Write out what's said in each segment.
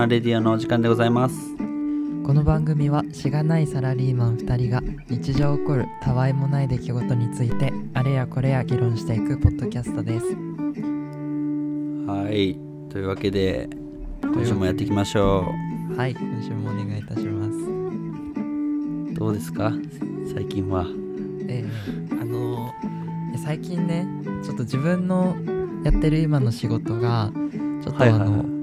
どうも不毛なレディオのお時間でございます。この番組はしがないサラリーマン2人が日常起こるたわいもない出来事についてあれやこれや議論していくポッドキャストです。はい。というわけで今週もやっていきましょはい。今週もお願いいたします。うどうですか？最近は。えー、あのー最近ねちょっと自分のやってる今の仕事がちょっとあの、はいはいはい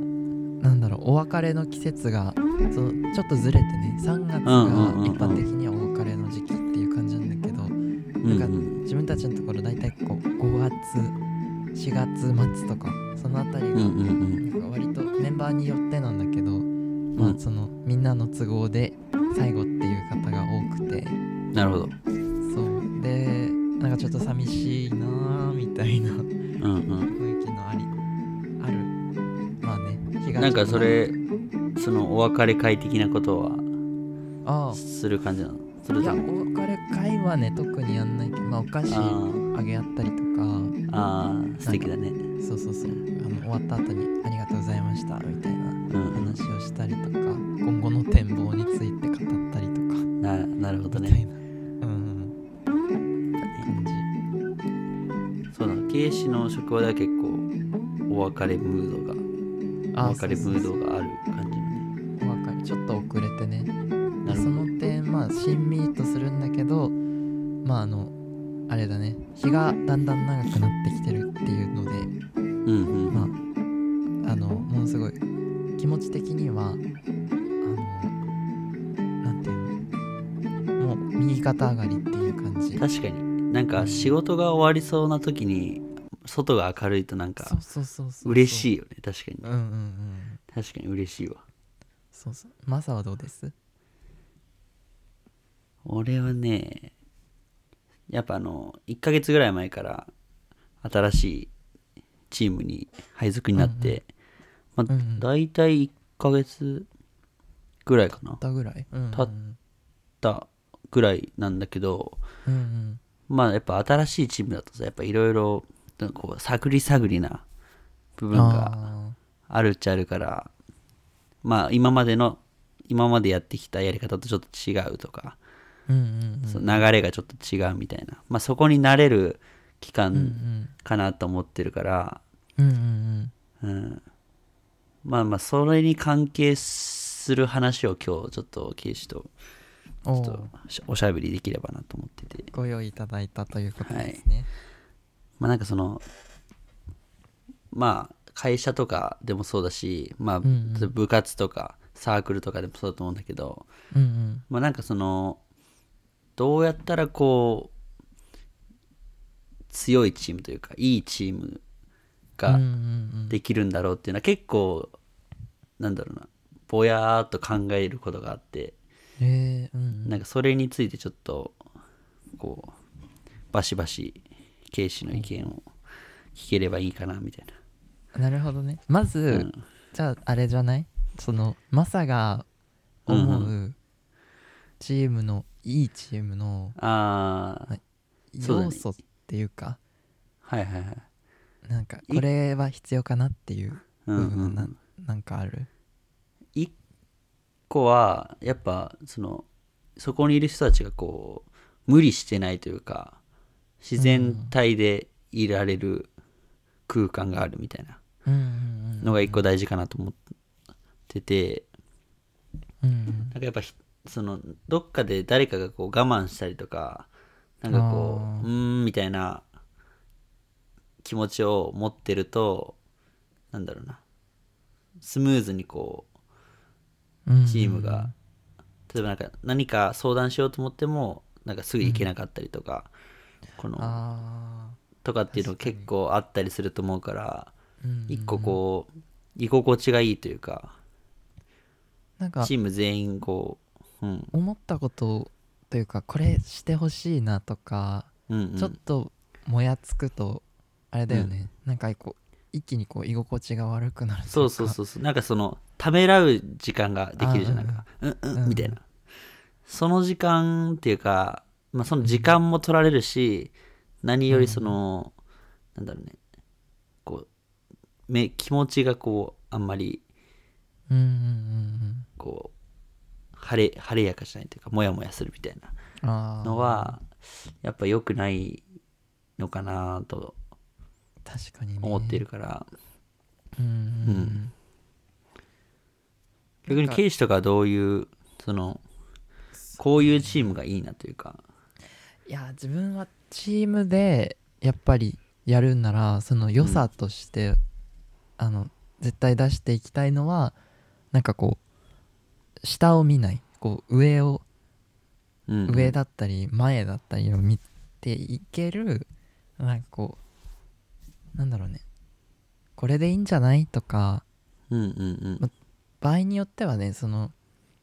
なんだろうお別れの季節がそのちょっとずれてね3月が一般的にはお別れの時期っていう感じなんだけど、うんなんかうん自分たちのところ大体こう5月4月末とかそのあたりがなんか割とメンバーによってなんだけど、まうん。あそのみんなの都合で最後っていう方が多くて。なるほど。そう。でなんかちょっと寂しいなーみたいな。うんうんな。んかそれそのお別れ会的なことはあする感じなの？そあいやお別れ会はね特にやんないけどまあお菓子あげ合ったりとか。あー素敵だね。そうそうそう。あの終わった後に「ありがとうございました」みたいなうん。うん話をしたりとか今後の展望について語ったりとか。ななるほどね。みたいな、うんそうだ警視の職場では結構お別れムードお別れムードがある感じのね。お別れちょっと遅れてね。その点まあしんみりとするんだけどまああのあれだね。日がだんだん長くなってきてるっていうのでうんうん。まああのものすごい気持ち的にはあのなんていうの。もう右肩上がりっていう感じ。確かに。なんか仕事が終わりそうな時に外が明るいとなんか嬉いしいよね確かに。うんうんうん。確かに嬉しいわ。そうそう。マサはどうです？俺はねやっぱあの1ヶ月ぐらい前から新しいチームに配属になって、まあうんうん。大体1ヶ月ぐらいかな。たぐらい。うんうんたたぐらいなんだけどうんうん。まあやっぱ新しいチームだとさやっぱいろいろこう探り探りな部分がああるっちゃあるからまあ今までの今までやってきたやり方とちょっと違うとか、ーうんうんうん。流れがちょっと違うみたいな、まあ、そこに慣れる期うんう間ん。かなと思ってるから、うんうんうん。まあまあそれに関係する話を今日ちょっとケイシとちょっとしおしゃべりできればなと思ってて。ご用意いただいたということですね、まあなんかそのまあ会社とかでもそうだしまあ部活とかサークルとかでもそうだと思うんだけどうんうん。まあなんかそのどうやったらこう強いチームというかいいチームうんうがんうん。できるんだろうっていうのは結構なんだろうなぼやーっと考えることがあってえーうん。なんかそれについてちょっとこうバシバシ警視の意見を聞ければいいかなみたいうんなるほどね。まず、な、うん、じゃああれじゃない？そのマサが思うチームのいいチームのあ要素っていうか。はいはいはい。なんかいこれは必要かなっていううんうんうん。なんかある？一個はやっぱそのそこにいる人たちがこう無理してないというか自然体でいられる空間があるみたいなのが一個大事かなと思ってて。なんかやっぱひそのどっかで誰かがこう我慢したりとかなんかこううー。んみたいな気持ちを持ってるとなんだろうな。スムーズにこううんチームが、例えばなんか何か相談しようと思ってもなんかすぐ行けなかったりとか、このあとかっていうの結構あったりすると思うから一個こう居心地がいいというかなんかチーム全員こううん。思ったことというかこれしてほしいなとか、うんうん。ちょっともやつくとあれだよね、なんかこう一気にこう居心地が悪くなるといか。そうそうそうそう。なんかそのためらう時間ができるじゃないか。うん。うん、うん。みたいな。その時間っていうか、まあ、その時間も取られるし何よりその、なんだろうね。こうめ気持ちがこうあんまりうんうんうんこう晴れ晴れやかじゃないというかモヤモヤするみたいなのはやっぱ良くないのかなと確かにね。思ってるから、うんうんうん。逆にケイシとかはどういうそのこういうチームがいいなというかいや自分はチームでやっぱりやるんならその良さとして、あの絶対出していきたいのはなんかこう下を見ない。こう上をうんうん。上だったり前だったりを見ていけるなんかこうなんだろうね。これでいいんじゃないとかうんうんうん。場合によってはねその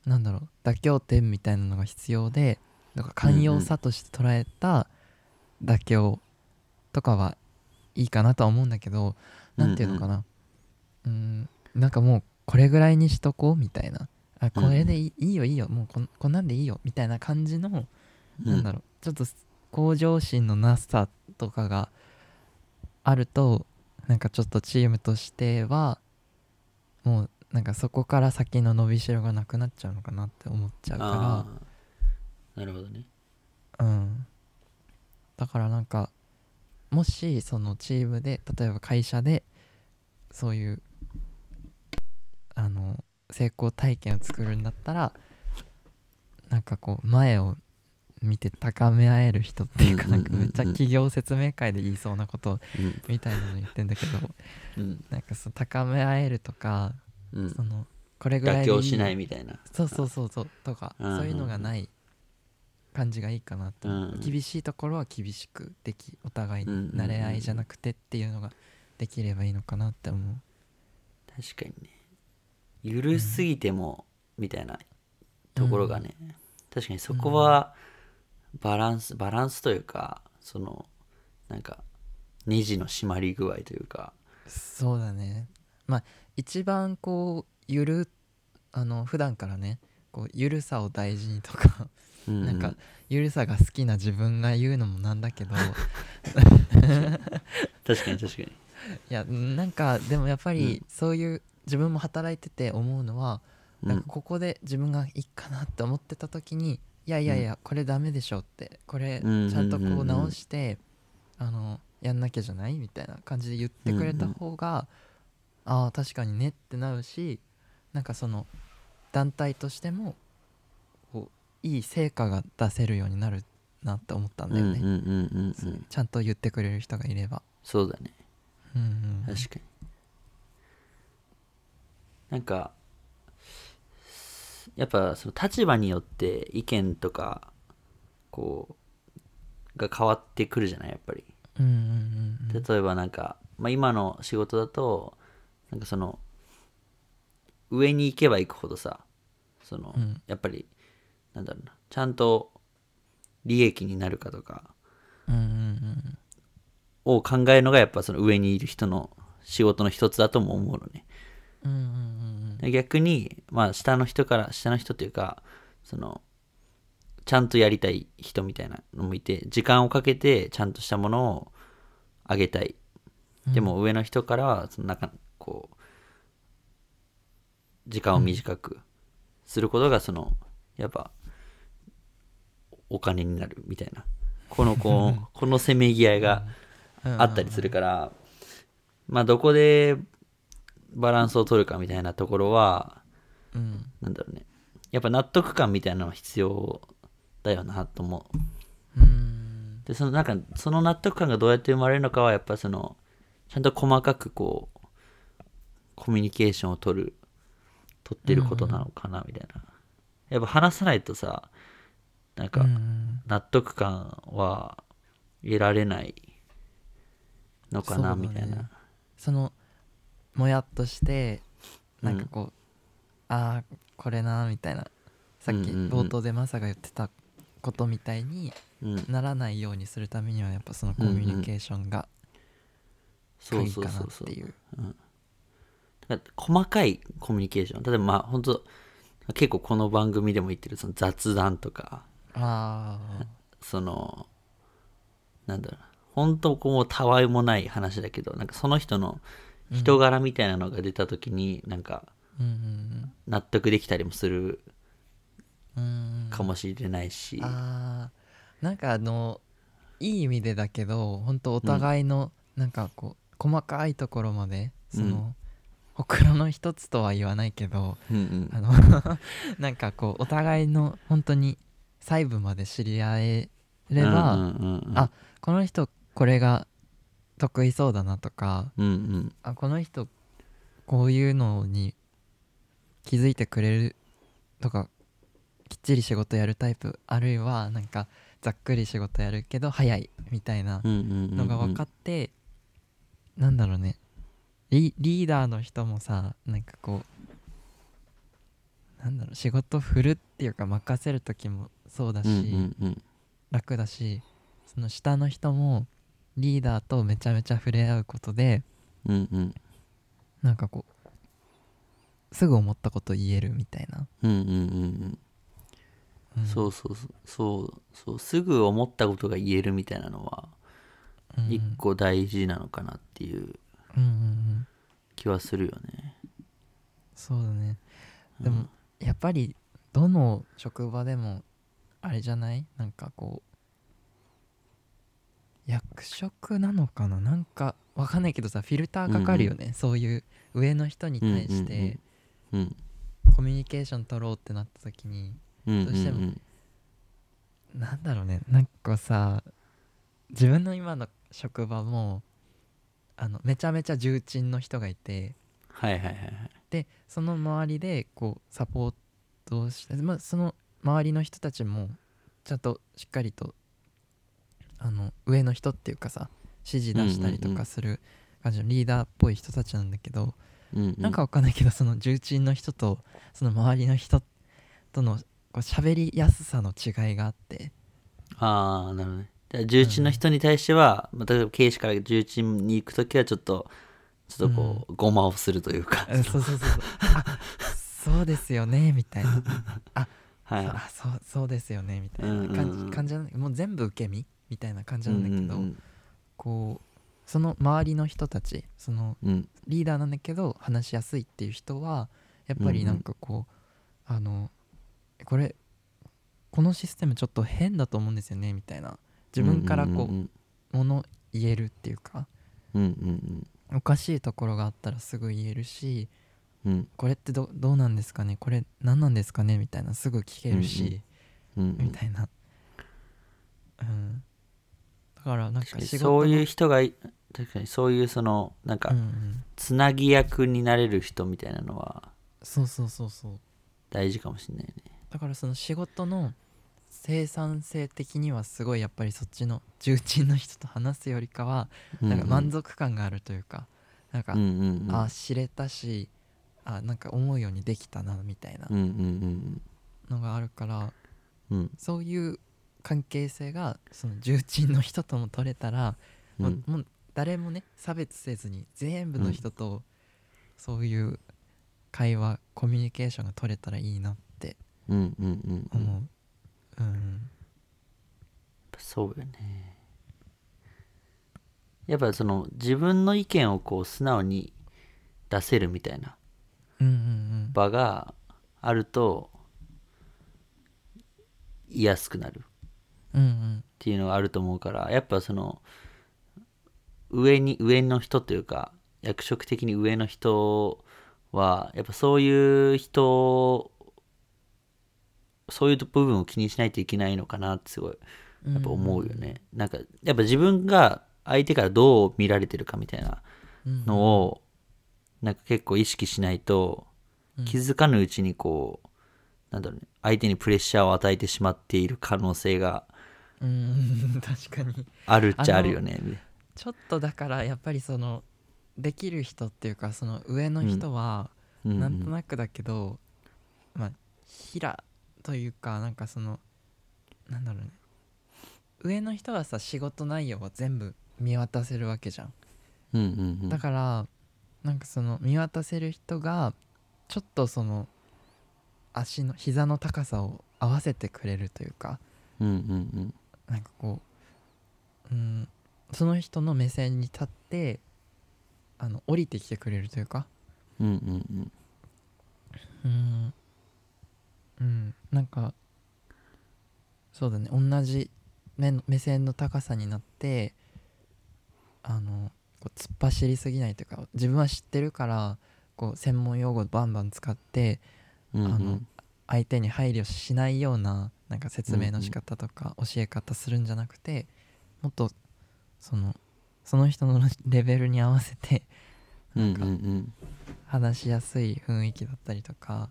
なんだろう妥協点みたいなのが必要でなんか寛容さとして捉えた妥協とかはいいかなとは思うんだけどなんていうのかな。うんなんかもうこれぐらいにしとこうみたいな。あこれでいい,、よいいよ。もうこんこんなんでいいよみたいな感じのなんだろう。ちょっと向上心のなさとかがあるとなんかちょっとチームとしてはもうなんかそこから先の伸びしろがなくなっちゃうのかなって思っちゃうあかーなるほどね。らうん。だからなんかもしそのチームで例えば会社でそういうあの成功体験を作るんだったらなんかこう前を見て高め合える人っていうかうんかめっちゃ企業説明会で言いそうなことうんみたいなの言ってんだけどうん。なんかそう高め合えるとかうん。そのこれぐらいで妥協しないみたいな。そうそうそうそうとかそういうのがない感じがいいかなと思ううんうん。厳しいところは厳しくできお互いうんうんうんに慣れ合いじゃなくてっていうのができればいいのかなって思う。確かにね。ゆるすぎてもみたいなところがね、確かにそこはバランスバランスというかそのなんかネジの締まり具合というか。そうだね。まあ一番こうゆるあの普段からねこうゆるさを大事にとかうんうん。なんかゆるさが好きな自分が言うのもなんだけど。確かに確かに。いやなんかでもやっぱりそういう自分も働いてて思うのは、うん。なんかここで自分がいいかなって思ってた時にいやいやいやこれダメでしょってこれうんちゃんとこうん。うんううん直してあのやんなきゃじゃないみたいな感じで言ってくれた方がああ確かにねってなるしなんかその団体としてもいい成果が出せるようになるなって思ったんだよね、ちゃんと言ってくれる人がいれば、そうだね。うんうんうん。確かに。なんかやっぱその立場によって意見とかこうが変わってくるじゃないやっぱり。うんうんうんうん。例えばなんか、まあ、今の仕事だとなんかその上に行けば行くほどさその、うん。やっぱりなんだろうな。ちゃんと利益になるかとか。を考えるのがやっぱその上にいる人の仕事の一つだとも思うのね。逆にまあ下の人から下の人っていうかそのちゃんとやりたい人みたいなのもいて時間をかけてちゃんとしたものをあげたい。でも上の人からはその中こう時間を短くすることがそのやっぱお金になるみたいな。このこう このせめぎ合いがうん。あったりするからまあどこでバランスを取るかみたいなところはうん。なんだろうね。やっぱ納得感みたいなのは必要だよなと思う。うん。でそのなんかその納得感がどうやって生まれるのかはやっぱそのちゃんと細かくこうコミュニケーションを取る取ってることなのかなみたいな、やっぱ話さないとさなんかうん。納得感は得られないのかなみたいな。そのもやっとしてなんかこう、ああこれなみたいな。さっきうんうんうん。冒頭でマサが言ってたことみたいにうん。ならないようにするためにはやっぱそのコミュニケーションがそう鍵かなっていう。細かいコミュニケーション。例えばまあ本当結構この番組でも言ってるその雑談とかああそのなんだろう。な本当こうたわいもない話だけどなんかその人の人柄みたいなのが出た時になんかうんうん納得できたりもするうんうんかもしれないし、あー。なんかあのいい意味でだけど本当お互いのなんかこう細かいところまでその、うん。ほくろの一つとは言わないけどうんうん。あの なんかこうお互いの本当に細部まで知り合えれば、うんうんうんうん。あこの人これが得意そうだなとかうんうん。あこの人こういうのに気づいてくれるとかきっちり仕事やるタイプあるいはなんかざっくり仕事やるけど早いみたいなうんうんうんのが分かって、なんだろうね。リリーダーの人もさなんかこうなんだろう仕事振るっていうか任せる時もそうだし、うんうんうん。楽だしその下の人もリーダーとめちゃめちゃ触れ合うことでうんうん。なんかこうすぐ思ったこと言えるみたいな、うんうんうんうん。うん。そうそうそう。そうそうすぐ思ったことが言えるみたいなのはうん。一個大事なのかなっていううんうんうん。気はするよね。そうだね。でも、やっぱりどの職場でもあれじゃない？なんかこう役職なのかな？なんかわかんないけどさフィルターかかるよね、そういう上の人に対して。うんコミュニケーション取ろうってなった時に、うんうんどうしてもうん。なんだろうね。なんかさ自分の今の職場もあのめちゃめちゃ重鎮の人がいて。はいはいはいはい。でその周りでこうサポートをして、まあ、その周りの人たちもちゃんとしっかりとあの上の人っていうかさ指示出したりとうんうんうん。かする感じのリーダーっぽい人たちなんだけど、うんうん。なんかわかんないけどその重鎮の人とその周りの人とのこう喋りやすさの違いがあって。ああなるほどね。重鎮の人に対しては、まあ、例えば警視から重鎮に行くときはちょっとちょっとこう、ごまをするというか。あそうそうそうそう。あそうですよねみたいなはい。あそうそうですよねみたいうんうんうなん。感じ,、感じなもう全部受け身みたいな感じなんだけど、うんうんこうその周りの人たちそのうん。うんリーダーなんだけど話しやすいっていう人はやっぱりなんかこう、あのこれこのシステムちょっと変だと思うんですよねみたいな。自分からこう,、うんもの言えるっていうかうんうん。おかしいところがあったらすぐ言えるしうん。うんこれってどどうなんですかね？これ何なんですかね？みたいなすぐ聞けるし、うんうん。みたいな。うん。だからなん確かそういうの人がい確かにそういうそのなんかうんうん、つなぎ役になれる人みたいなのはそうそうそうそう。大事かもしれないね。だからその仕事の生産性的にはすごいやっぱりそっちの重鎮の人と話すよりかはなんか満足感があるというかなんか、うんうんうん。あ知れたしあなんか思うようにできたなみたいなうんうんのがあるから、うんうんそういう関係性がその重鎮の人とも取れたら、うん。もう誰もね差別せずに全部の人とそういう会話コミュニケーションが取れたらいいなってうんうんうんうん。思う。うん。そうよね。やっぱその自分の意見をこう素直に出せるみたいなうんうん場があると言いやすくなるっていうのがあると思うからやっぱその上に上の人というか役職的に上の人はやっぱそういう人そういう部分を気にしないといけないのかなってすごいうんやっぱ思うよね、なんかやっぱ自分が相手からどう見られてるかみたいなうんのをなんか結構意識しないとうん。気づかぬうちにこうなんだろうね相手にプレッシャーを与えてしまっている可能性がうん 確かに。あるっちゃあるよね。ちょっとだからやっぱりそのできる人っていうかその上の人はうん。うんなんとなくだけど、まあ平というかなんかそのなんだろうね。上の人はさ仕事内容は全部見渡せるわけじゃん。うんうんうん。だからなんかその見渡せる人がちょっとその足の膝の高さを合わせてくれるというかうんうんなんかこう、うん、その人の目線に立ってあの降りてきてくれるというか。うんうん。うん。うん。なんかそうだね。同じ目の目線の高さになってあのこう突っ走りすぎないというか自分は知ってるからこう専門用語バンバン使ってうんうん。あの相手に配慮しないようななんか説明の仕方とか教え方するんじゃなくてもっとそのその人のレベルに合わせてうんうんうん。話しやすい雰囲気だったりとか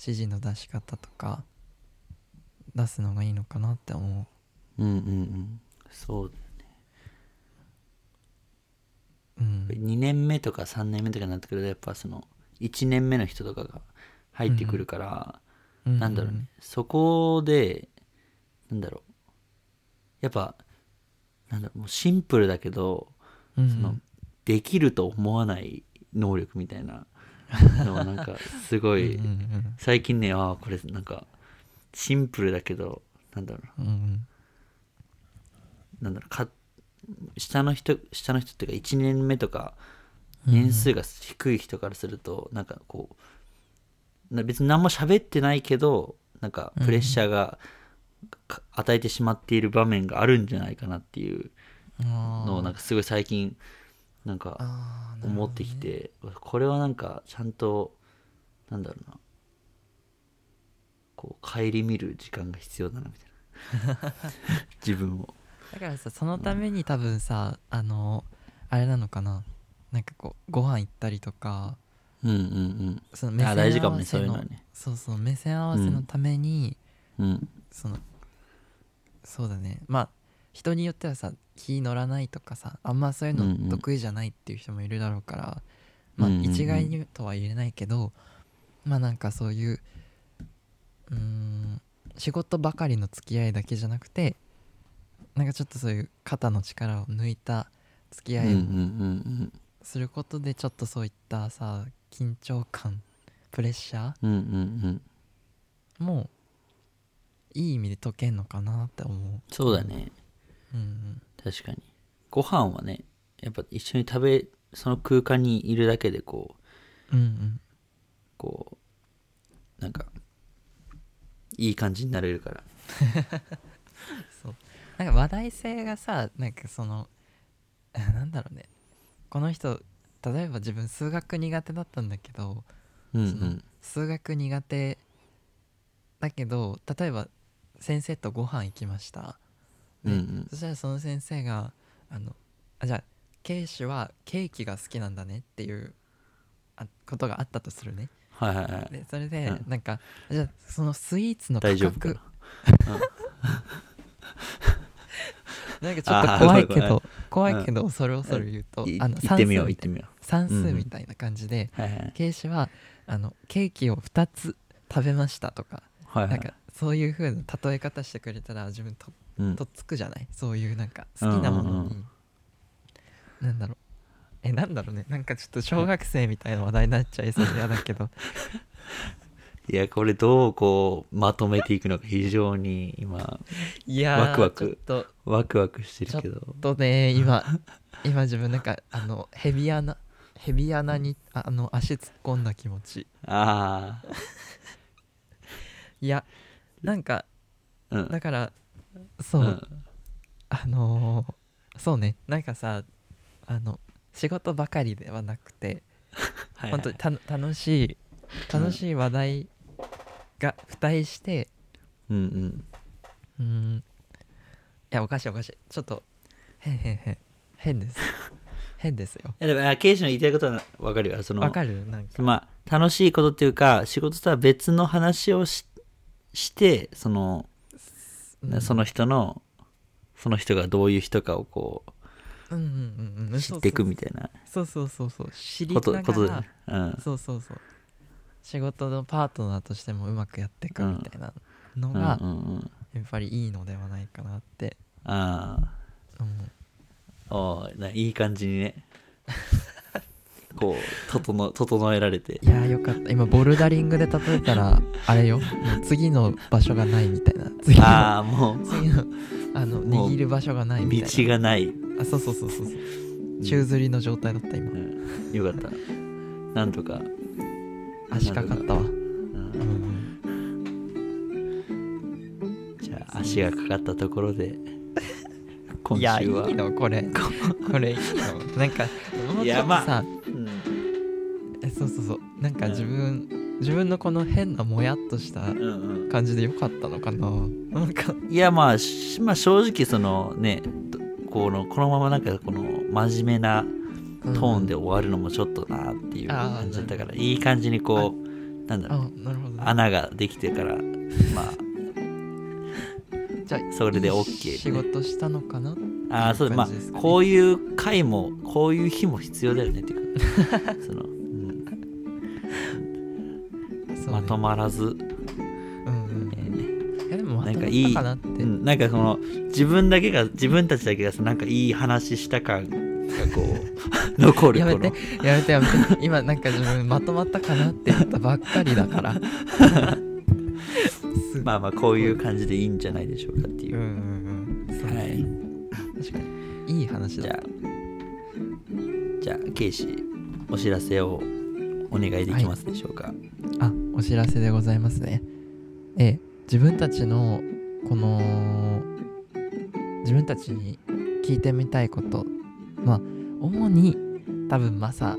指示の出し方とか出すのがいいのかなって思うんうんうん。そうううん。2年目とか3年目とかになってくるとやっぱその1年目の人とかが入ってくるから、なんだろうね。そこでなんだろう。やっぱなんだろうもうシンプルだけどうん。そのできると思わない能力みたいなのはなんかすごいうんうん最近ねああこれなんかシンプルだけどなんだろう。なうんうん。なんだろうか下の人下の人っていうか1年目とかうん。年数が低い人からするとなんかこうな別に何も喋ってないけどなんかプレッシャーがか与えてしまっている場面があるんじゃないかなっていうのをなんかすごい最近なんか思ってきてこれはなんかちゃんとなんだろうなこう顧みる時間が必要だなみたいな。自分をだからさそのために多分さあのあれなのかな。なんかこうご飯行ったりとかうんうんうん。あその目線合わせのそういうのはね。そうそう目線合わせのために、うん。そのそうだね。まあ人によってはさ気乗らないとかさあんまそういううんうんの得意じゃないっていう人もいるだろうから、まあうんうんうん。一概にとは言えないけど、まあなんかそういううーん仕事ばかりの付き合いだけじゃなくてなんかちょっとそういう肩の力を抜いた付き合いをすることでちょっとそういったさ緊張感プレッシャーもいい意味で解けんのかなって思う。そうだね。うんうん。確かに。ご飯はねやっぱ一緒に食べその空間にいるだけでこううんうん。こうなんかいい感じになれるから なんか話題性がさなんかそのあ なんだろうね。この人例えば自分数学苦手だったんだけどうんうそのん数学苦手だけど例えば先生とご飯行きました。うんうん。そしたらその先生があのあじゃあケイシはケーキが好きなんだねっていうあことがあったとするね。はいはいはい。でそれでうん。なんか、じゃあそのスイーツの価大丈夫か格 ななんかちょっと怖いけど怖いけど恐る恐る言うと、いあの算数算数みたいな感じで、うはいはいケイシはあのケーキを2つ食べましたとか、はいはい。なんかそういう風な例え方してくれたら自分とうん。とっつくじゃない？そういうなんか好きなものに、うんうんうん。なんだろう。えなんだろうね。なんかちょっと小学生みたいな話題になっちゃいそうで嫌だけど いやこれどうこうまとめていくのか非常に今いやーワクワクワクワクしてるけど。ちょっとね今 今自分なんかあのヘビ穴ヘビ穴にああの足突っ込んだ気持ち。あ いやなんかあうん。だからそう、うん。あのーそうね。なんかさあの仕事ばかりではなくて はいはい本当にた楽しい楽しい話題が付帯してうんうん。うーん。いやおかしいおかしい。ちょっと変変変変です。変ですよ。いやでもあケイシの言いたいことは分かるよそのわかる？なんか。まあ楽しいことっていうか仕事とは別の話をししてその、うん。その人のその人がどういう人かをこうんうんうんううん。知っていくみたいなそうそうそう。そう知りことながら。ことでね、うん、そうそうそう仕事のパートナーとしてもうまくやっていくみたいなのうん。がうんうんやっぱりいいのではないかなってああ。おーないい感じにね。こう整整えられて。いやーよかった。今ボルダリングで例えたら あれよ。次の場所がないみたいな。次のああもう。次のあの握る場所がないみたいな。道がない。あそうそうそうそうそう。宙吊りの状態だった今。うん、よかった。なんとか、足かかったわ。うん。うんじゃあ足がかかったところで今 いやい週は。いのこれ。これいいの。なんかもうちょっといやまあさうん。えそうそうそう。なんか自分、自分のこの変なもやっとしたうんうん。感じでよかったのかな。なんか。いやまあ、しまあ、正直そのねどこのこのままなんかこの真面目なトーンで終わるのもちょっとなっていう感じだったからいい感じにこうなんだろう。穴ができてから まあ。じゃあそれで OK 仕事したのかな？ああそうですかね。こういう回もこういう日も必要だよねっていうか。その、まとまらず、なんかいいなんかその自分だけが自分たちだけがさなんかいい話した感がこう。残るやめてやめてやめて。今なんか自分まとまったかなって言ったばっかりだから。す まあまあこういう感じでいいんじゃないでしょうかっていう。う、んうんうん。そうはい。確かに。いい話だ。っじゃあじゃあケイシお知らせをお願いできますでしょうか？たあお知らせでございますね。ええ自分たちのこの自分たちに聞いてみたいことまあ主に多分マサ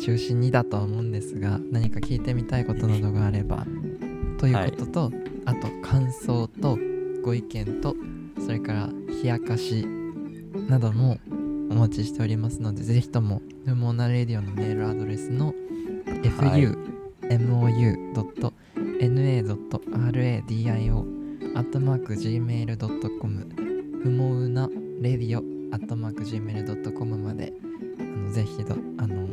中心にだとは思うんですが何か聞いてみたいことなどがあればということと、あと感想とご意見とそれから冷やかしなどもお待ちしておりますのでぜひとも不毛なレディオのメールアドレスのはい。fumou.na.radio アットマーク gmail.com 不毛なレディオアットマーク gmail.com まで。あのぜひどあの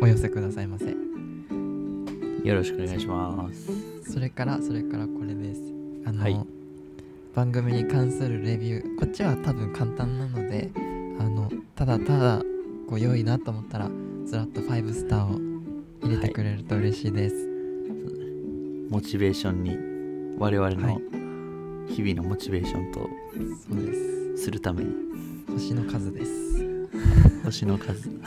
お寄せくださいませ。よろしくお願いします。それからそれからこれです。あの、はい。番組に関するレビュー。こっちは多分簡単なのであのただただこう良いなと思ったらずらっと5スターを入れてくれると嬉しいです、モチベーションに我々はのい。日々のモチベーションと。そうですするために。星の数です。よ星の数。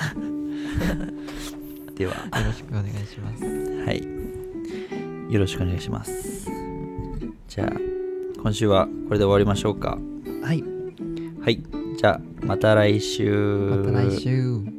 では。ろしくお願いします。はい。よろしくお願いします。じゃあ今週はこれで終わりましょうか。はい。はい。じゃあまた来週。また来週「